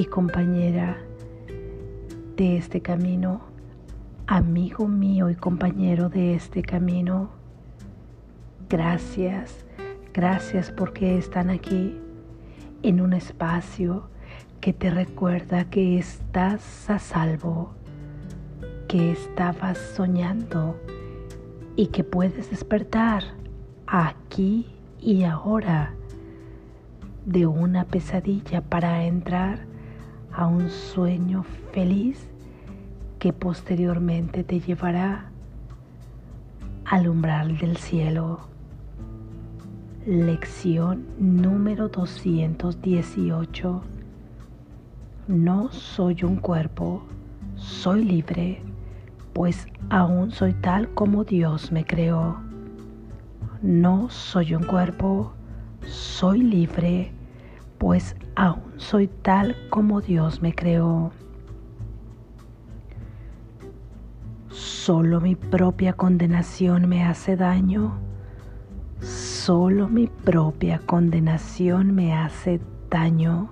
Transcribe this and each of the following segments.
y compañera de este camino, amigo mío y compañero de este camino, gracias, gracias porque están aquí en un espacio que te recuerda que estás a salvo, que estabas soñando y que puedes despertar aquí y ahora de una pesadilla para entrar a un sueño feliz que posteriormente te llevará al umbral del cielo. Lección número 218. No soy un cuerpo, soy libre, pues aún soy tal como Dios me creó. No soy un cuerpo, soy libre, pues aún soy tal como Dios me creó. Solo mi propia condenación me hace daño. Solo mi propia condenación me hace daño.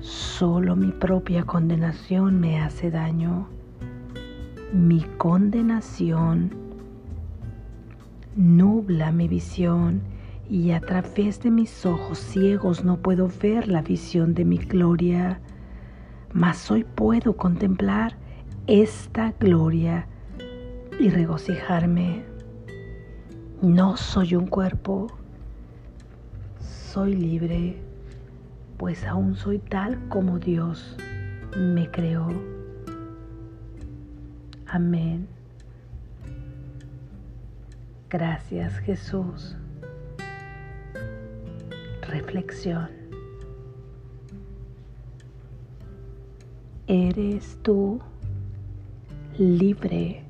Solo mi propia condenación me hace daño. Mi condenación nubla mi visión y a través de mis ojos ciegos no puedo ver la visión de mi gloria, mas hoy puedo contemplar esta gloria y regocijarme. No soy un cuerpo, soy libre, pues aún soy tal como Dios me creó. Amén. Gracias Jesús. Reflexión. Eres tú libre,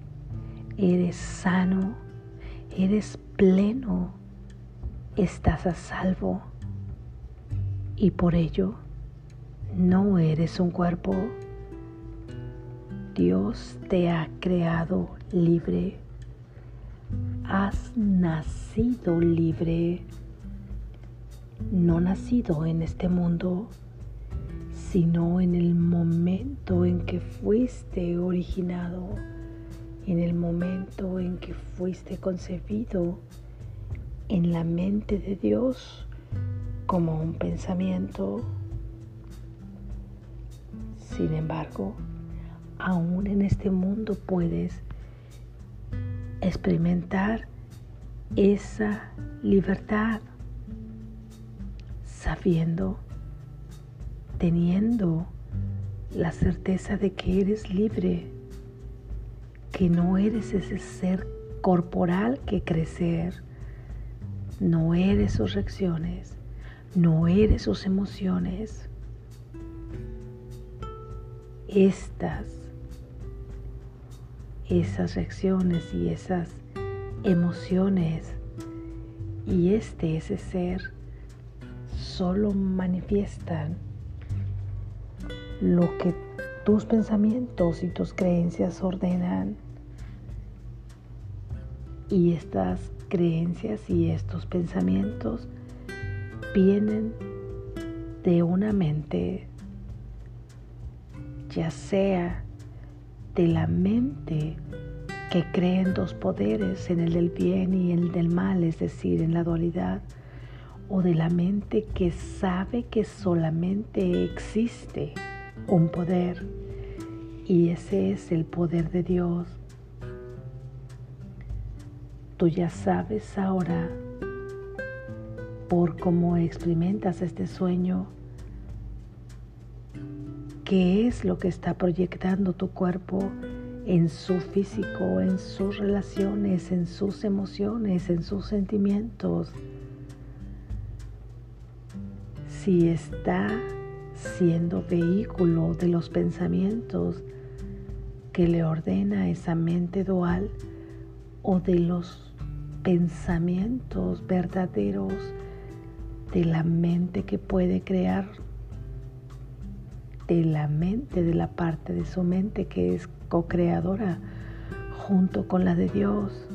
eres sano, eres pleno, estás a salvo y por ello no eres un cuerpo. Dios te ha creado libre has nacido libre, no nacido en este mundo, sino en el momento en que fuiste originado, en el momento en que fuiste concebido en la mente de Dios como un pensamiento. Sin embargo, aún en este mundo puedes experimentar esa libertad, sabiendo, teniendo la certeza de que eres libre, que no eres ese ser corporal que crecer, no eres sus reacciones, no eres sus emociones. Estas esas reacciones y esas emociones y este, ese ser, solo manifiestan lo que tus pensamientos y tus creencias ordenan. Y estas creencias y estos pensamientos vienen de una mente, ya sea de la mente que cree en dos poderes, en el del bien y el del mal, es decir, en la dualidad, o de la mente que sabe que solamente existe un poder y ese es el poder de Dios. Tú ya sabes ahora, por cómo experimentas este sueño, qué es lo que está proyectando tu cuerpo en su físico, en sus relaciones, en sus emociones, en sus sentimientos. Si está siendo vehículo de los pensamientos que le ordena esa mente dual o de los pensamientos verdaderos de la mente que puede crear de la mente, de la parte de su mente que es co-creadora junto con la de Dios.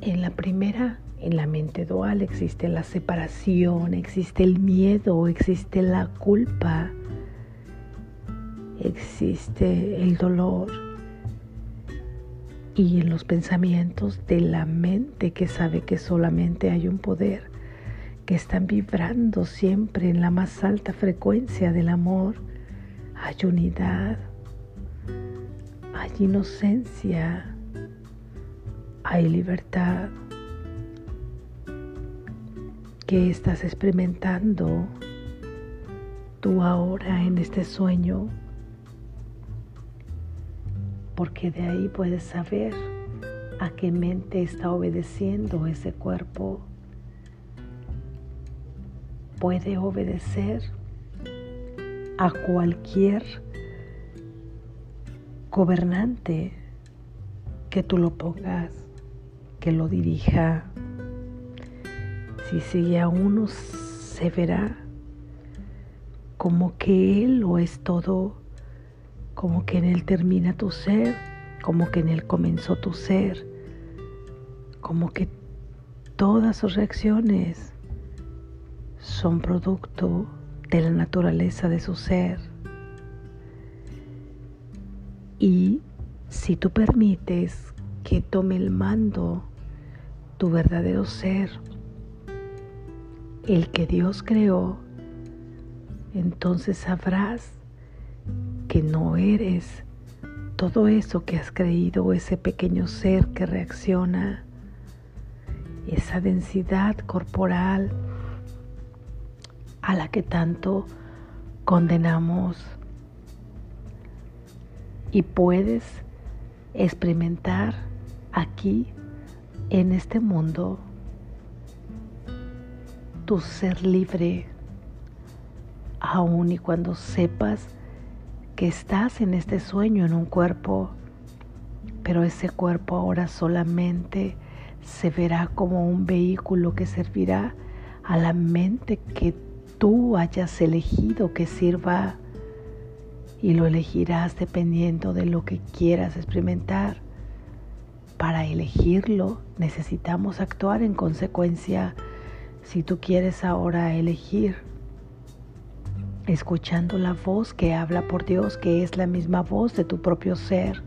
En la primera En la mente dual existe la separación, existe el miedo, existe la culpa, existe el dolor. Y en los pensamientos de la mente que sabe que solamente hay un poder, que están vibrando siempre en la más alta frecuencia del amor, hay unidad, hay inocencia, hay libertad. ¿Qué estás experimentando tú ahora en este sueño? Porque de ahí puedes saber a qué mente está obedeciendo ese cuerpo. Puede obedecer a cualquier gobernante que tú lo pongas, que lo dirija. Si sigue a uno, se verá como que Él lo es todo, como que en Él termina tu ser, como que en Él comenzó tu ser, como que todas sus reacciones son producto de la naturaleza de su ser. Y si tú permites que tome el mando tu verdadero ser, el que Dios creó, entonces sabrás que no eres todo eso que has creído, ese pequeño ser que reacciona, esa densidad corporal a la que tanto condenamos. Y puedes experimentar aquí en este mundo tu ser libre, aun y cuando sepas que estás en este sueño en un cuerpo, pero ese cuerpo ahora solamente se verá como un vehículo que servirá a la mente que tú hayas elegido que sirva y lo elegirás dependiendo de lo que quieras experimentar. Para elegirlo necesitamos actuar en consecuencia. Si tú quieres ahora elegir, escuchando la voz que habla por Dios, que es la misma voz de tu propio ser,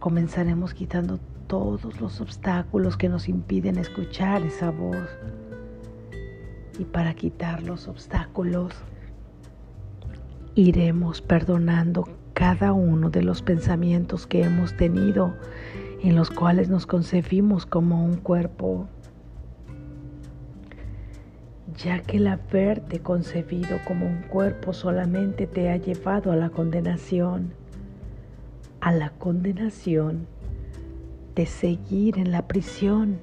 comenzaremos quitando todos los obstáculos que nos impiden escuchar esa voz. Y para quitar los obstáculos, iremos perdonando cada uno de los pensamientos que hemos tenido en los cuales nos concebimos como un cuerpo, ya que el haberte concebido como un cuerpo solamente te ha llevado a la condenación, a la condenación de seguir en la prisión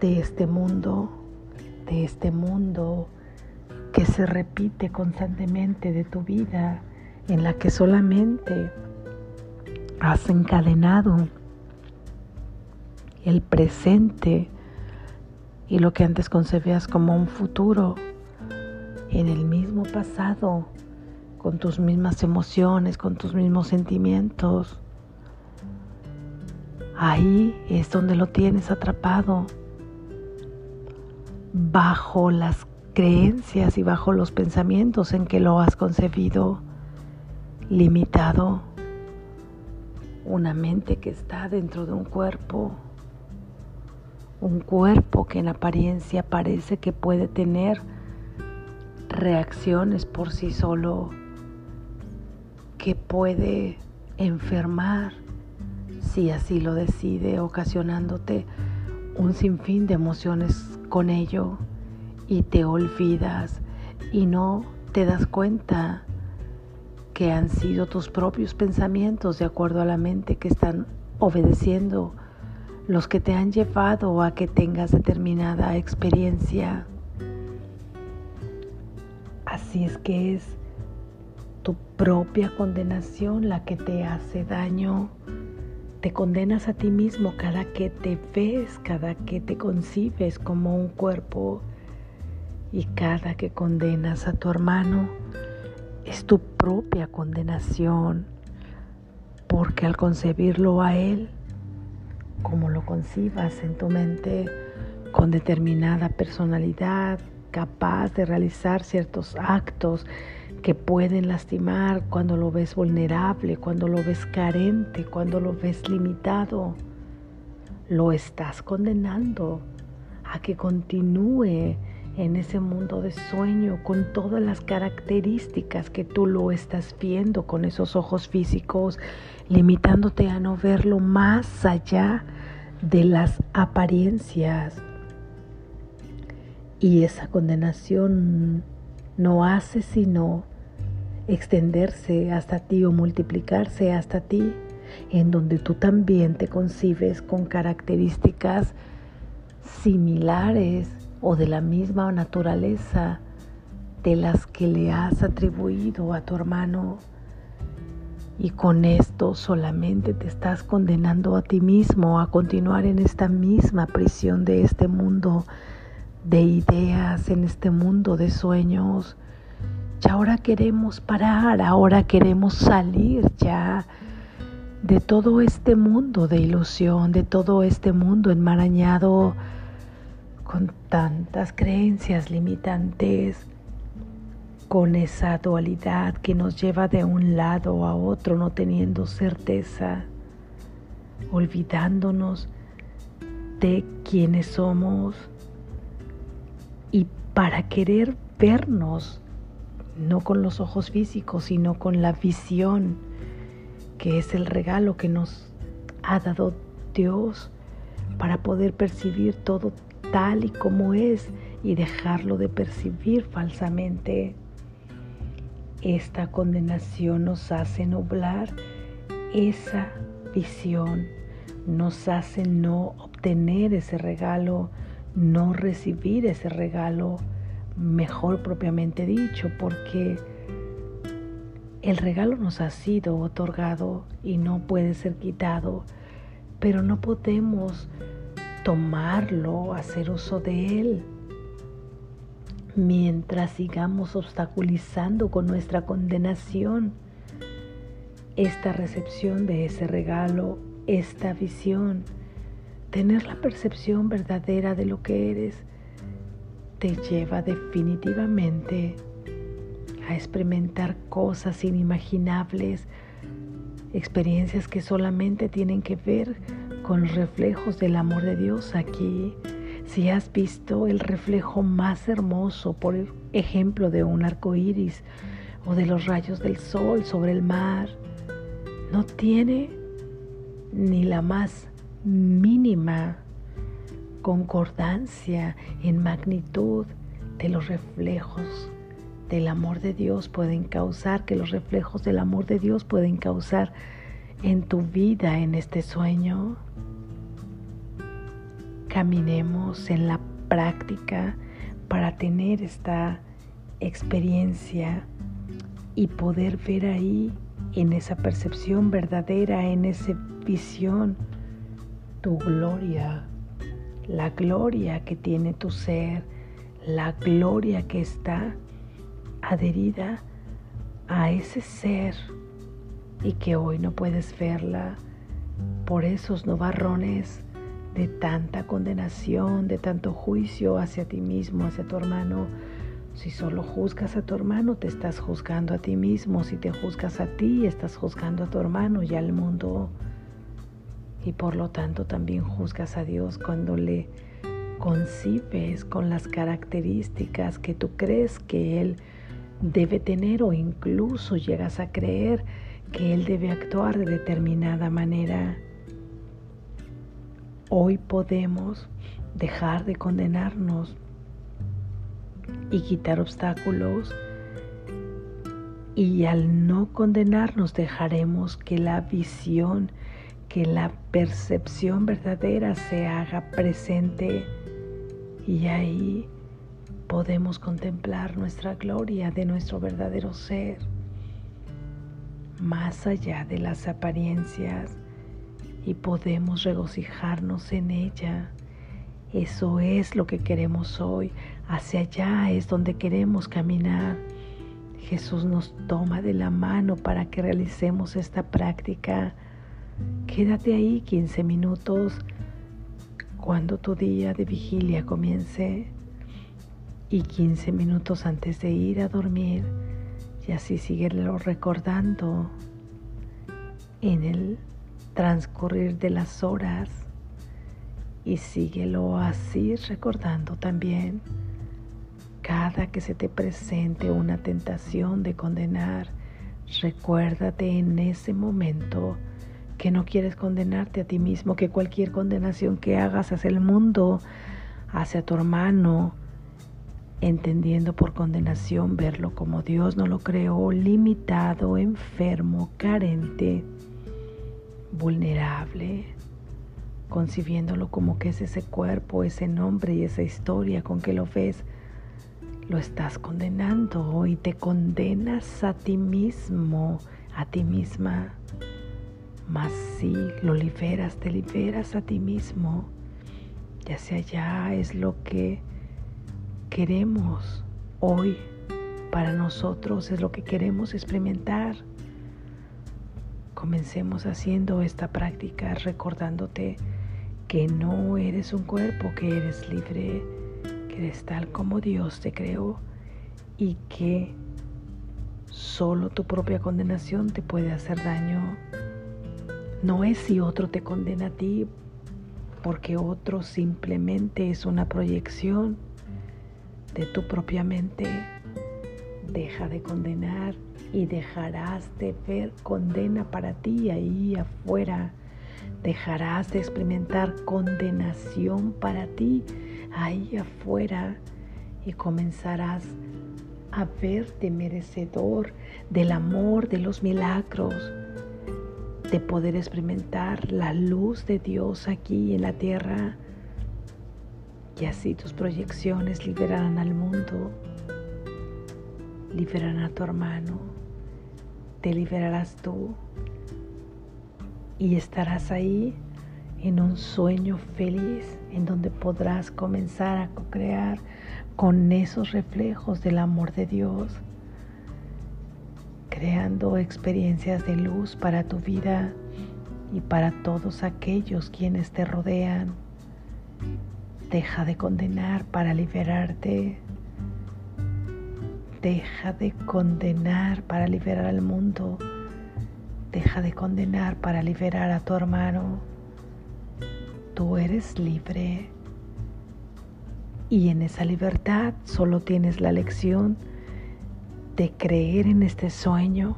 de este mundo, de este mundo que se repite constantemente de tu vida, en la que solamente has encadenado el presente y lo que antes concebías como un futuro en el mismo pasado, con tus mismas emociones, con tus mismos sentimientos. Ahí es donde lo tienes atrapado, bajo las creencias y bajo los pensamientos en que lo has concebido, limitado. Una mente que está dentro de un cuerpo, un cuerpo que en apariencia parece que puede tener reacciones por sí solo, que puede enfermar si así lo decide, ocasionándote un sinfín de emociones con ello y te olvidas y no te das cuenta que han sido tus propios pensamientos de acuerdo a la mente que están obedeciendo los que te han llevado a que tengas determinada experiencia. Así es que es tu propia condenación la que te hace daño. Te condenas a ti mismo cada que te ves, cada que te concibes como un cuerpo y cada que condenas a tu hermano es tu propia condenación, porque al concebirlo a él como lo concibas en tu mente, con determinada personalidad, capaz de realizar ciertos actos que pueden lastimar cuando lo ves vulnerable, cuando lo ves carente, cuando lo ves limitado. Lo estás condenando a que continúe en ese mundo de sueño con todas las características que tú lo estás viendo con esos ojos físicos, limitándote a no verlo más allá de las apariencias. Y esa condenación no hace sino extenderse hasta ti o multiplicarse hasta ti, en donde tú también te concibes con características similares o de la misma naturaleza de las que le has atribuido a tu hermano. Y con esto solamente te estás condenando a ti mismo a continuar en esta misma prisión de este mundo de ideas, en este mundo de sueños. Ya ahora queremos parar, ahora queremos salir ya de todo este mundo de ilusión, de todo este mundo enmarañado con tantas creencias limitantes, con esa dualidad que nos lleva de un lado a otro no teniendo certeza, olvidándonos de quienes somos. Y para querer vernos, no con los ojos físicos, sino con la visión, que es el regalo que nos ha dado Dios para poder percibir todo tal y como es y dejarlo de percibir falsamente. Esta condenación nos hace nublar esa visión, nos hace no obtener ese regalo, no recibir ese regalo, mejor propiamente dicho, porque el regalo nos ha sido otorgado y no puede ser quitado, pero no podemos tomarlo, hacer uso de él, mientras sigamos obstaculizando con nuestra condenación esta recepción de ese regalo, esta visión, tener la percepción verdadera de lo que eres, te lleva definitivamente a experimentar cosas inimaginables, experiencias que solamente tienen que ver con reflejos del amor de Dios aquí. Si has visto el reflejo más hermoso, por ejemplo, de un arco iris o de los rayos del sol sobre el mar, no tiene ni la más mínima concordancia en magnitud de los reflejos del amor de Dios pueden causar, que los reflejos del amor de Dios pueden causar en tu vida en este sueño. Caminemos en la práctica para tener esta experiencia y poder ver ahí en esa percepción verdadera, en esa visión, tu gloria, la gloria que tiene tu ser, la gloria que está adherida a ese ser y que hoy no puedes verla por esos novarrones de tanta condenación, de tanto juicio hacia ti mismo, hacia tu hermano. Si solo juzgas a tu hermano, te estás juzgando a ti mismo. Si te juzgas a ti, estás juzgando a tu hermano y al mundo. Y por lo tanto también juzgas a Dios cuando le concibes con las características que tú crees que Él debe tener o incluso llegas a creer que Él debe actuar de determinada manera. Hoy podemos dejar de condenarnos y quitar obstáculos. Y al no condenarnos dejaremos que la visión, que la percepción verdadera se haga presente. Y ahí podemos contemplar nuestra gloria de nuestro verdadero ser más allá de las apariencias y podemos regocijarnos en ella. Eso es lo que queremos hoy. Hacia allá es donde queremos caminar. Jesús nos toma de la mano para que realicemos esta práctica Quédate ahí 15 minutos cuando tu día de vigilia comience y 15 minutos antes de ir a dormir y así síguelo recordando en el transcurrir de las horas y síguelo así recordando también cada que se te presente una tentación de condenar, recuérdate en ese momento que no quieres condenarte a ti mismo, que cualquier condenación que hagas hacia el mundo, hacia tu hermano, entendiendo por condenación verlo como Dios no lo creó, limitado, enfermo, carente, vulnerable, concibiéndolo como que es ese cuerpo, ese nombre y esa historia con que lo ves, lo estás condenando y te condenas a ti mismo, a ti misma. Mas si lo liberas, te liberas a ti mismo. Ya sea ya es lo que queremos hoy para nosotros, es lo que queremos experimentar. Comencemos haciendo esta práctica recordándote que no eres un cuerpo, que eres libre, que eres tal como Dios te creó y que solo tu propia condenación te puede hacer daño no es si otro te condena a ti, porque otro simplemente es una proyección de tu propia mente. Deja de condenar y dejarás de ver condena para ti ahí afuera. Dejarás de experimentar condenación para ti ahí afuera y comenzarás a verte merecedor del amor, de los milagros, de poder experimentar la luz de Dios aquí en la tierra y así tus proyecciones liberarán al mundo, liberarán a tu hermano, te liberarás tú y estarás ahí en un sueño feliz en donde podrás comenzar a co-crear con esos reflejos del amor de Dios creando experiencias de luz para tu vida y para todos aquellos quienes te rodean. Deja de condenar para liberarte. Deja de condenar para liberar al mundo. Deja de condenar para liberar a tu hermano. Tú eres libre. Y en esa libertad solo tienes la lección de creer en este sueño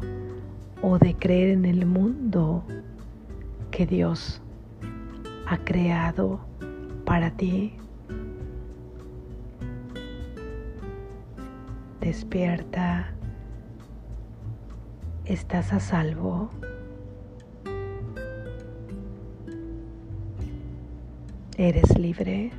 o de creer en el mundo que Dios ha creado para ti. Despierta. Estás a salvo. Eres libre.